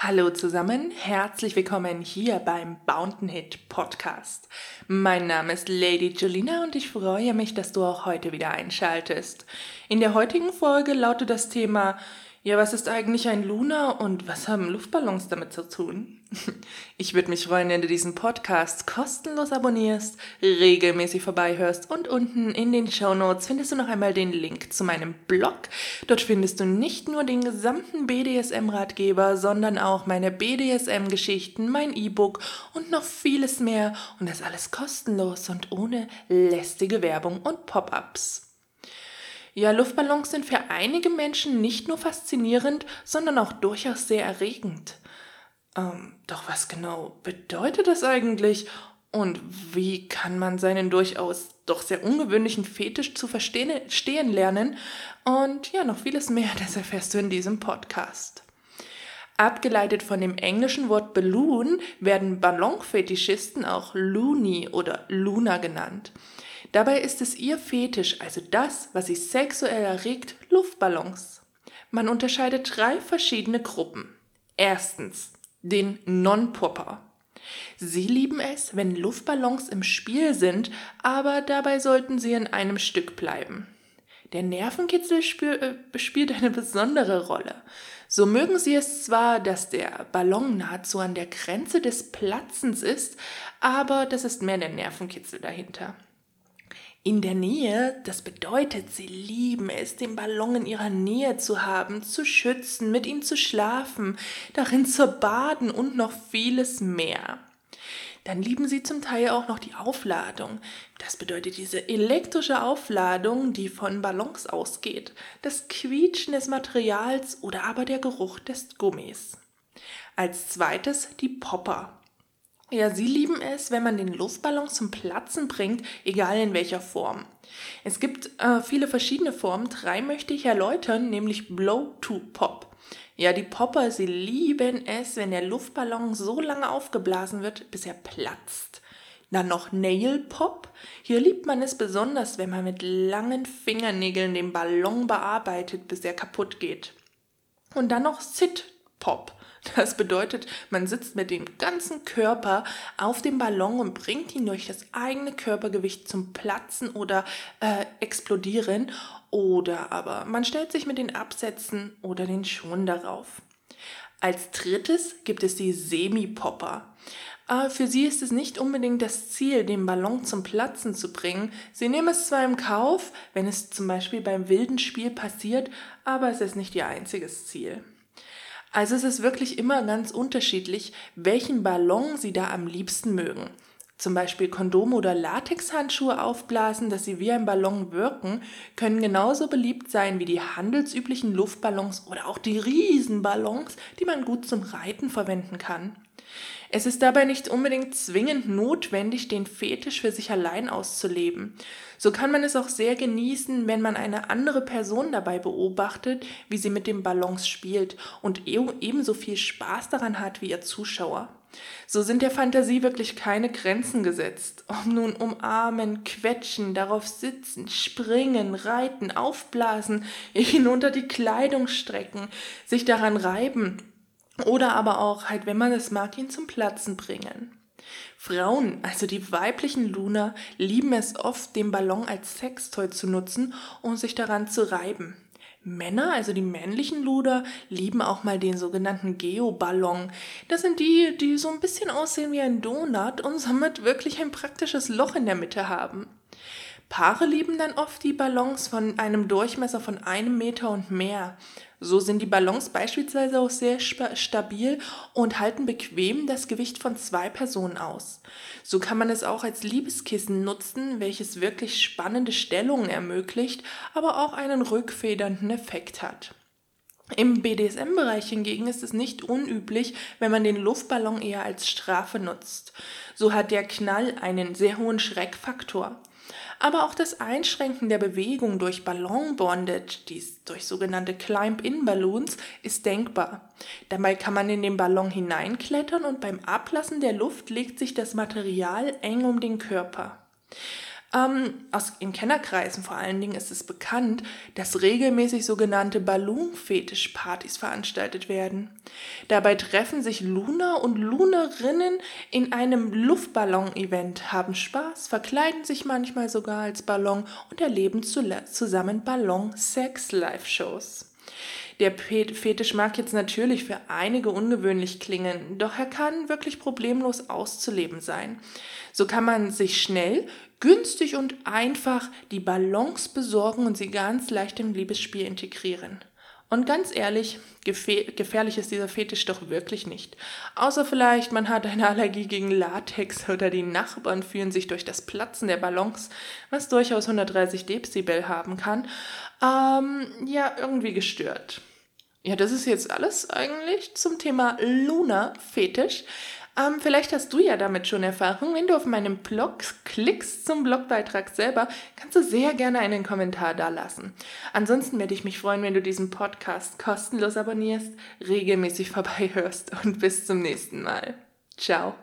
Hallo zusammen, herzlich willkommen hier beim Bountain Hit Podcast. Mein Name ist Lady Julina und ich freue mich, dass du auch heute wieder einschaltest. In der heutigen Folge lautet das Thema ja, was ist eigentlich ein Luna und was haben Luftballons damit zu tun? Ich würde mich freuen, wenn du diesen Podcast kostenlos abonnierst, regelmäßig vorbeihörst und unten in den Show Notes findest du noch einmal den Link zu meinem Blog. Dort findest du nicht nur den gesamten BDSM-Ratgeber, sondern auch meine BDSM-Geschichten, mein E-Book und noch vieles mehr und das alles kostenlos und ohne lästige Werbung und Pop-ups. Ja, Luftballons sind für einige Menschen nicht nur faszinierend, sondern auch durchaus sehr erregend. Ähm, doch was genau bedeutet das eigentlich? Und wie kann man seinen durchaus doch sehr ungewöhnlichen Fetisch zu verstehen lernen? Und ja, noch vieles mehr, das erfährst du in diesem Podcast. Abgeleitet von dem englischen Wort Balloon werden Ballonfetischisten auch Loony oder Luna genannt. Dabei ist es ihr Fetisch, also das, was sie sexuell erregt, Luftballons. Man unterscheidet drei verschiedene Gruppen. Erstens den Non-Popper. Sie lieben es, wenn Luftballons im Spiel sind, aber dabei sollten sie in einem Stück bleiben. Der Nervenkitzel äh, spielt eine besondere Rolle. So mögen sie es zwar, dass der Ballon nahezu an der Grenze des Platzens ist, aber das ist mehr der Nervenkitzel dahinter in der Nähe, das bedeutet, sie lieben es, den Ballon in ihrer Nähe zu haben, zu schützen, mit ihm zu schlafen, darin zu baden und noch vieles mehr. Dann lieben sie zum Teil auch noch die Aufladung. Das bedeutet diese elektrische Aufladung, die von Ballons ausgeht, das Quietschen des Materials oder aber der Geruch des Gummis. Als zweites die Popper. Ja, sie lieben es, wenn man den Luftballon zum Platzen bringt, egal in welcher Form. Es gibt äh, viele verschiedene Formen. Drei möchte ich erläutern, nämlich Blow to Pop. Ja, die Popper, sie lieben es, wenn der Luftballon so lange aufgeblasen wird, bis er platzt. Dann noch Nail Pop. Hier liebt man es besonders, wenn man mit langen Fingernägeln den Ballon bearbeitet, bis er kaputt geht. Und dann noch Sit Pop. Das bedeutet, man sitzt mit dem ganzen Körper auf dem Ballon und bringt ihn durch das eigene Körpergewicht zum Platzen oder äh, explodieren. Oder aber man stellt sich mit den Absätzen oder den Schuhen darauf. Als drittes gibt es die Semi-Popper. Aber für sie ist es nicht unbedingt das Ziel, den Ballon zum Platzen zu bringen. Sie nehmen es zwar im Kauf, wenn es zum Beispiel beim wilden Spiel passiert, aber es ist nicht ihr einziges Ziel. Also es ist wirklich immer ganz unterschiedlich, welchen Ballon Sie da am liebsten mögen. Zum Beispiel Kondome oder Latexhandschuhe aufblasen, dass sie wie ein Ballon wirken, können genauso beliebt sein wie die handelsüblichen Luftballons oder auch die Riesenballons, die man gut zum Reiten verwenden kann. Es ist dabei nicht unbedingt zwingend notwendig, den Fetisch für sich allein auszuleben. So kann man es auch sehr genießen, wenn man eine andere Person dabei beobachtet, wie sie mit dem Ballons spielt und e- ebenso viel Spaß daran hat wie ihr Zuschauer. So sind der Fantasie wirklich keine Grenzen gesetzt. Ob nun umarmen, quetschen, darauf sitzen, springen, reiten, aufblasen, hinunter die Kleidung strecken, sich daran reiben oder aber auch halt, wenn man es mag, ihn zum Platzen bringen. Frauen, also die weiblichen Luna, lieben es oft, den Ballon als Sextoy zu nutzen und sich daran zu reiben. Männer, also die männlichen Luder, lieben auch mal den sogenannten Geoballon. Das sind die, die so ein bisschen aussehen wie ein Donut und somit wirklich ein praktisches Loch in der Mitte haben. Paare lieben dann oft die Ballons von einem Durchmesser von einem Meter und mehr. So sind die Ballons beispielsweise auch sehr stabil und halten bequem das Gewicht von zwei Personen aus. So kann man es auch als Liebeskissen nutzen, welches wirklich spannende Stellungen ermöglicht, aber auch einen rückfedernden Effekt hat. Im BDSM-Bereich hingegen ist es nicht unüblich, wenn man den Luftballon eher als Strafe nutzt. So hat der Knall einen sehr hohen Schreckfaktor. Aber auch das Einschränken der Bewegung durch Ballon-Bondage, dies durch sogenannte Climb-In-Balloons, ist denkbar. Dabei kann man in den Ballon hineinklettern und beim Ablassen der Luft legt sich das Material eng um den Körper. Ähm, aus, in Kennerkreisen vor allen Dingen ist es bekannt, dass regelmäßig sogenannte Ballonfetischpartys veranstaltet werden. Dabei treffen sich Luna und Lunerinnen in einem Luftballon-Event, haben Spaß, verkleiden sich manchmal sogar als Ballon und erleben zusammen Ballon-Sex-Live-Shows. Der Fetisch mag jetzt natürlich für einige ungewöhnlich klingen, doch er kann wirklich problemlos auszuleben sein. So kann man sich schnell, günstig und einfach die Ballons besorgen und sie ganz leicht im Liebesspiel integrieren. Und ganz ehrlich, gefährlich ist dieser Fetisch doch wirklich nicht. Außer vielleicht, man hat eine Allergie gegen Latex oder die Nachbarn fühlen sich durch das Platzen der Ballons, was durchaus 130 Dezibel haben kann, ähm, ja, irgendwie gestört. Ja, das ist jetzt alles eigentlich zum Thema Luna-Fetisch. Ähm, vielleicht hast du ja damit schon Erfahrung. Wenn du auf meinem Blog klickst zum Blogbeitrag selber, kannst du sehr gerne einen Kommentar da lassen. Ansonsten werde ich mich freuen, wenn du diesen Podcast kostenlos abonnierst, regelmäßig vorbeihörst und bis zum nächsten Mal. Ciao.